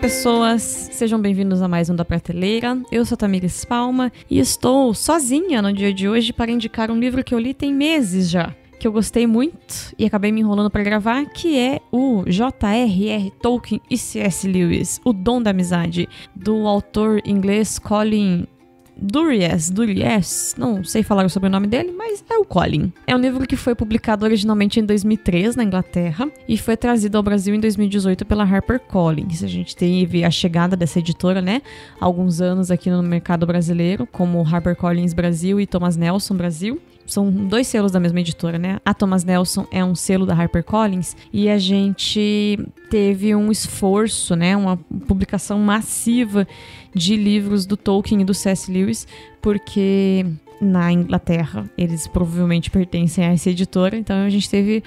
pessoas! Sejam bem-vindos a mais um da Prateleira. Eu sou Tamires Palma e estou sozinha no dia de hoje para indicar um livro que eu li tem meses já, que eu gostei muito e acabei me enrolando para gravar, que é o J.R.R. Tolkien e C.S. Lewis, O Dom da Amizade, do autor inglês Colin Duriez, Duriez, não sei falar o sobrenome dele, mas é o Colin. É um livro que foi publicado originalmente em 2003 na Inglaterra e foi trazido ao Brasil em 2018 pela HarperCollins. A gente teve a chegada dessa editora, né, alguns anos aqui no mercado brasileiro, como HarperCollins Brasil e Thomas Nelson Brasil são dois selos da mesma editora, né? A Thomas Nelson é um selo da HarperCollins e a gente teve um esforço, né, uma publicação massiva de livros do Tolkien e do C.S. Lewis, porque na Inglaterra eles provavelmente pertencem a essa editora, então a gente teve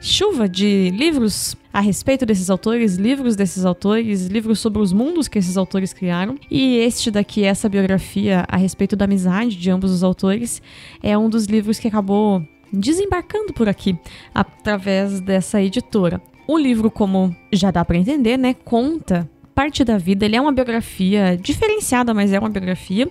chuva de livros a respeito desses autores, livros desses autores, livros sobre os mundos que esses autores criaram. E este daqui, essa biografia a respeito da amizade de ambos os autores, é um dos livros que acabou desembarcando por aqui através dessa editora. O livro, como já dá para entender, né, conta parte da vida. Ele é uma biografia diferenciada, mas é uma biografia.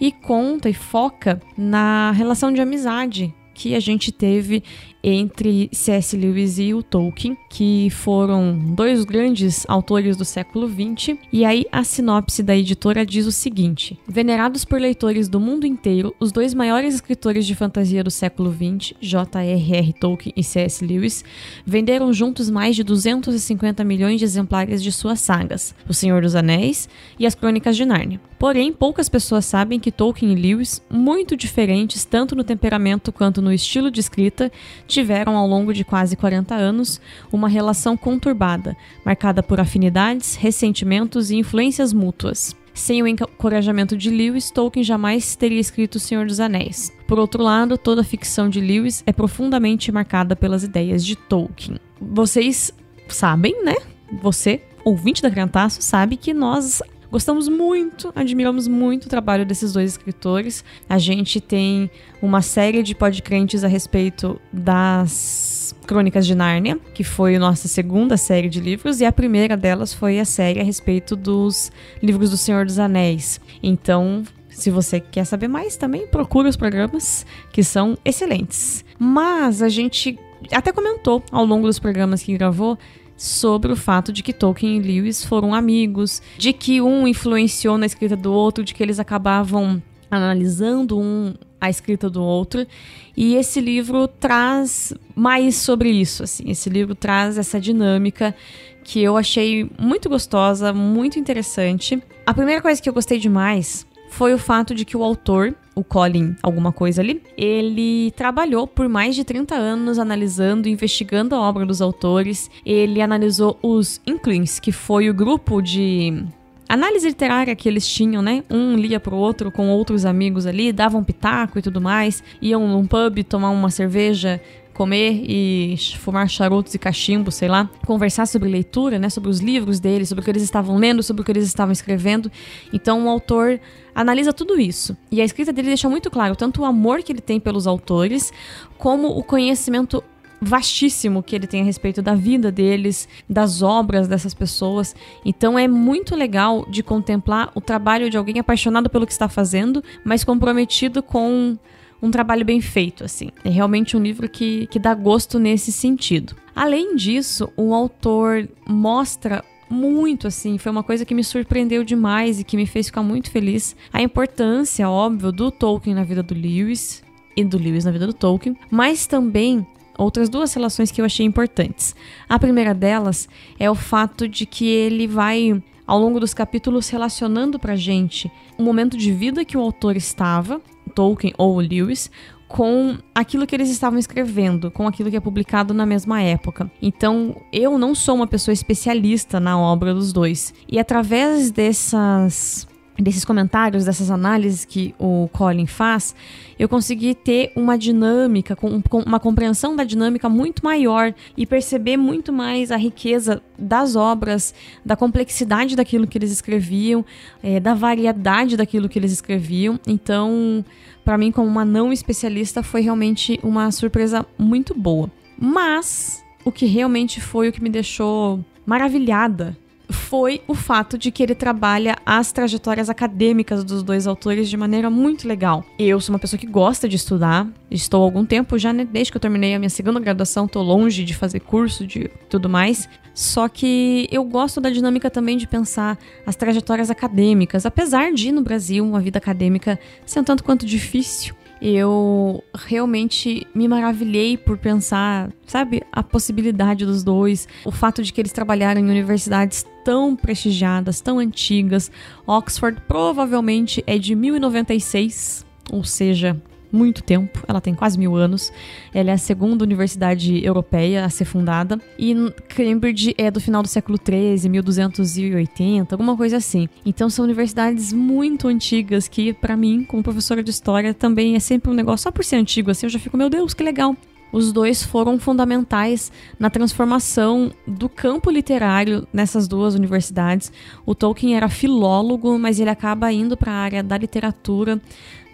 E conta e foca na relação de amizade que a gente teve entre C.S. Lewis e o Tolkien, que foram dois grandes autores do século XX. E aí a sinopse da editora diz o seguinte: Venerados por leitores do mundo inteiro, os dois maiores escritores de fantasia do século XX, J.R.R. Tolkien e C.S. Lewis, venderam juntos mais de 250 milhões de exemplares de suas sagas, O Senhor dos Anéis e As Crônicas de Nárnia. Porém, poucas pessoas sabem que Tolkien e Lewis, muito diferentes tanto no temperamento quanto no estilo de escrita, tiveram ao longo de quase 40 anos uma relação conturbada, marcada por afinidades, ressentimentos e influências mútuas. Sem o encorajamento de Lewis, Tolkien jamais teria escrito O Senhor dos Anéis. Por outro lado, toda a ficção de Lewis é profundamente marcada pelas ideias de Tolkien. Vocês sabem, né? Você, ouvinte da Criantaço, sabe que nós Gostamos muito, admiramos muito o trabalho desses dois escritores. A gente tem uma série de podcrentes a respeito das Crônicas de Nárnia, que foi a nossa segunda série de livros, e a primeira delas foi a série a respeito dos livros do Senhor dos Anéis. Então, se você quer saber mais, também procure os programas, que são excelentes. Mas a gente até comentou ao longo dos programas que gravou sobre o fato de que Tolkien e Lewis foram amigos, de que um influenciou na escrita do outro, de que eles acabavam analisando um a escrita do outro. E esse livro traz mais sobre isso, assim. Esse livro traz essa dinâmica que eu achei muito gostosa, muito interessante. A primeira coisa que eu gostei demais foi o fato de que o autor, o Colin, alguma coisa ali, ele trabalhou por mais de 30 anos analisando e investigando a obra dos autores. Ele analisou os Inklings, que foi o grupo de análise literária que eles tinham, né? Um lia pro outro com outros amigos ali, davam pitaco e tudo mais, iam num pub tomar uma cerveja comer e fumar charutos e cachimbo, sei lá, conversar sobre leitura, né, sobre os livros deles, sobre o que eles estavam lendo, sobre o que eles estavam escrevendo. Então o autor analisa tudo isso. E a escrita dele deixa muito claro tanto o amor que ele tem pelos autores, como o conhecimento vastíssimo que ele tem a respeito da vida deles, das obras dessas pessoas. Então é muito legal de contemplar o trabalho de alguém apaixonado pelo que está fazendo, mas comprometido com um trabalho bem feito, assim. É realmente um livro que, que dá gosto nesse sentido. Além disso, o autor mostra muito assim, foi uma coisa que me surpreendeu demais e que me fez ficar muito feliz. A importância, óbvio, do Tolkien na vida do Lewis e do Lewis na vida do Tolkien, mas também outras duas relações que eu achei importantes. A primeira delas é o fato de que ele vai ao longo dos capítulos relacionando pra gente o momento de vida que o autor estava Tolkien ou Lewis com aquilo que eles estavam escrevendo, com aquilo que é publicado na mesma época. Então, eu não sou uma pessoa especialista na obra dos dois. E através dessas desses comentários, dessas análises que o Colin faz, eu consegui ter uma dinâmica, com, uma compreensão da dinâmica muito maior e perceber muito mais a riqueza das obras, da complexidade daquilo que eles escreviam, é, da variedade daquilo que eles escreviam. Então, para mim, como uma não especialista, foi realmente uma surpresa muito boa. Mas o que realmente foi o que me deixou maravilhada foi o fato de que ele trabalha as trajetórias acadêmicas dos dois autores de maneira muito legal. Eu sou uma pessoa que gosta de estudar, estou há algum tempo já, né, desde que eu terminei a minha segunda graduação, estou longe de fazer curso, de tudo mais. Só que eu gosto da dinâmica também de pensar as trajetórias acadêmicas, apesar de no Brasil uma vida acadêmica ser um tanto quanto difícil eu realmente me maravilhei por pensar, sabe, a possibilidade dos dois, o fato de que eles trabalharam em universidades tão prestigiadas, tão antigas. Oxford provavelmente é de 1096, ou seja, muito tempo, ela tem quase mil anos. Ela é a segunda universidade europeia a ser fundada. E Cambridge é do final do século XIII, 1280, alguma coisa assim. Então são universidades muito antigas que, para mim, como professora de história, também é sempre um negócio. Só por ser antigo assim, eu já fico, meu Deus, que legal. Os dois foram fundamentais na transformação do campo literário nessas duas universidades. O Tolkien era filólogo, mas ele acaba indo para a área da literatura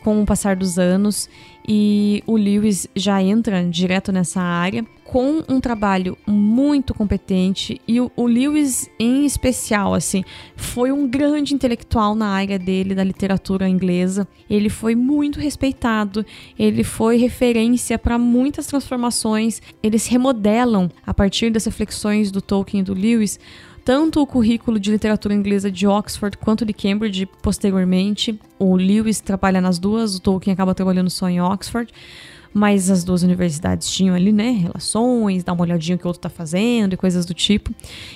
com o passar dos anos e o Lewis já entra direto nessa área com um trabalho muito competente e o, o, Lewis em especial assim foi um grande intelectual na área dele da literatura inglesa. Ele foi muito respeitado ele foi referência para muitas transformações. Eles remodelam a partir das reflexões do Tolkien e do Lewis tanto o currículo de literatura inglesa de Oxford quanto de Cambridge posteriormente. O Lewis trabalha nas duas, o Tolkien acaba trabalhando só em Oxford mas as duas universidades tinham ali, né, relações, dar uma olhadinha o que o outro tá fazendo e coisas do tipo.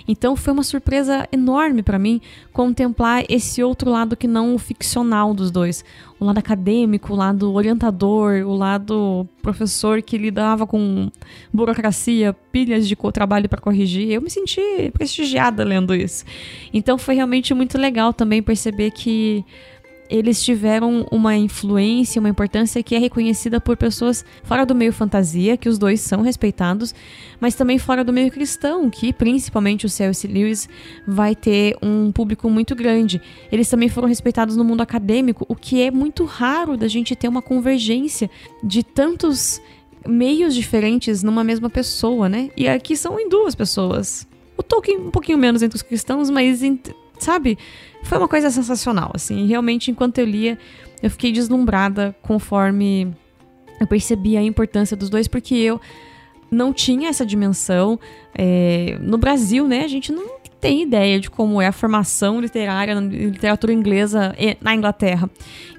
Então foi uma surpresa enorme para mim contemplar esse outro lado que não o ficcional dos dois. O lado acadêmico, o lado orientador, o lado professor que lidava com burocracia, pilhas de trabalho para corrigir. Eu me senti prestigiada lendo isso. Então foi realmente muito legal também perceber que eles tiveram uma influência, uma importância que é reconhecida por pessoas fora do meio fantasia, que os dois são respeitados, mas também fora do meio cristão, que principalmente o C.S. Lewis vai ter um público muito grande. Eles também foram respeitados no mundo acadêmico, o que é muito raro da gente ter uma convergência de tantos meios diferentes numa mesma pessoa, né? E aqui são em duas pessoas. O Tolkien um pouquinho menos entre os cristãos, mas sabe? Foi uma coisa sensacional, assim. Realmente, enquanto eu lia, eu fiquei deslumbrada conforme eu percebi a importância dos dois, porque eu não tinha essa dimensão. É, no Brasil, né, a gente não tem ideia de como é a formação literária literatura inglesa na Inglaterra.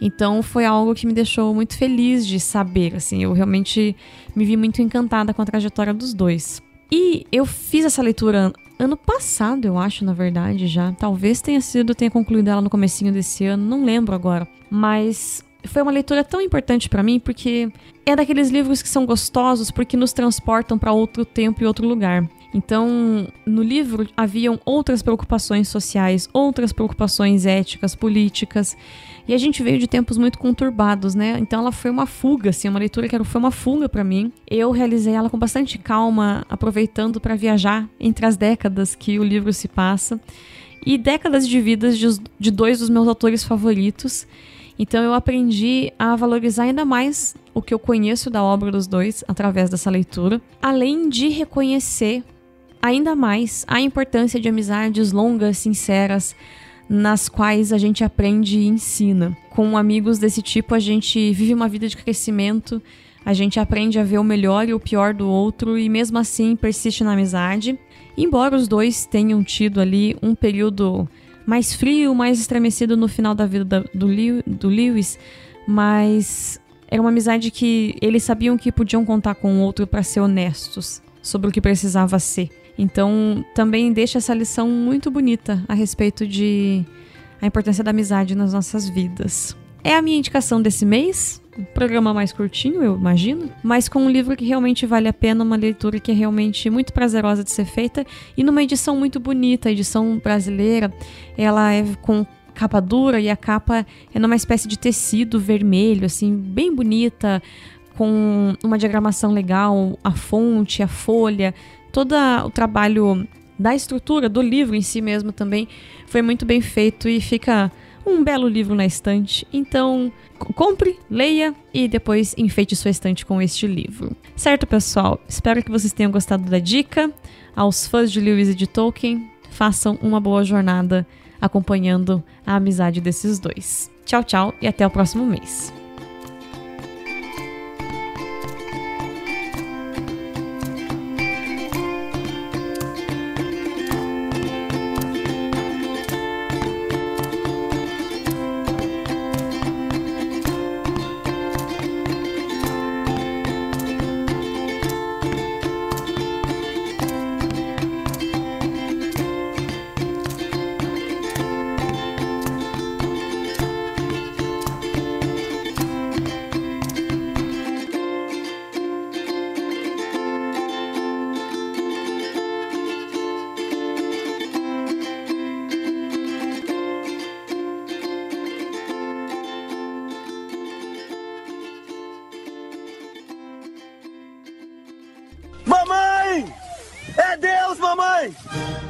Então foi algo que me deixou muito feliz de saber, assim, eu realmente me vi muito encantada com a trajetória dos dois. E eu fiz essa leitura ano passado, eu acho, na verdade, já. Talvez tenha sido, tenha concluído ela no comecinho desse ano, não lembro agora. Mas foi uma leitura tão importante para mim porque é daqueles livros que são gostosos porque nos transportam para outro tempo e outro lugar. Então, no livro haviam outras preocupações sociais, outras preocupações éticas, políticas, e a gente veio de tempos muito conturbados, né? Então ela foi uma fuga, assim, uma leitura que foi uma fuga para mim. Eu realizei ela com bastante calma, aproveitando para viajar entre as décadas que o livro se passa e décadas de vidas de, dois dos meus autores favoritos. Então eu aprendi a valorizar ainda mais o que eu conheço da obra dos dois através dessa leitura, além de reconhecer ainda mais a importância de amizades longas, sinceras, nas quais a gente aprende e ensina. Com amigos desse tipo, a gente vive uma vida de crescimento, a gente aprende a ver o melhor e o pior do outro e mesmo assim persiste na amizade. Embora os dois tenham tido ali um período mais frio, mais estremecido no final da vida do, do Lewis, mas era uma amizade que eles sabiam que podiam contar com o outro para ser honestos sobre o que precisava ser. Então, também deixa essa lição muito bonita a respeito de a importância da amizade nas nossas vidas. É a minha indicação desse mês, um programa mais curtinho, eu imagino, mas com um livro que realmente vale a pena, uma leitura que é realmente muito prazerosa de ser feita e numa edição muito bonita, a edição brasileira, ela é com capa dura e a capa é numa espécie de tecido vermelho, assim, bem bonita, com uma diagramação legal, a fonte, a folha, todo o trabalho da estrutura do livro em si mesmo também foi muito bem feito e fica um belo livro na estante. Então, compre, leia e depois enfeite sua estante com este livro. Certo, pessoal? Espero que vocês tenham gostado da dica. Aos fãs de Lewis e de Tolkien, façam uma boa jornada acompanhando a amizade desses dois. Tchau, tchau e até o próximo mês. Mamãe!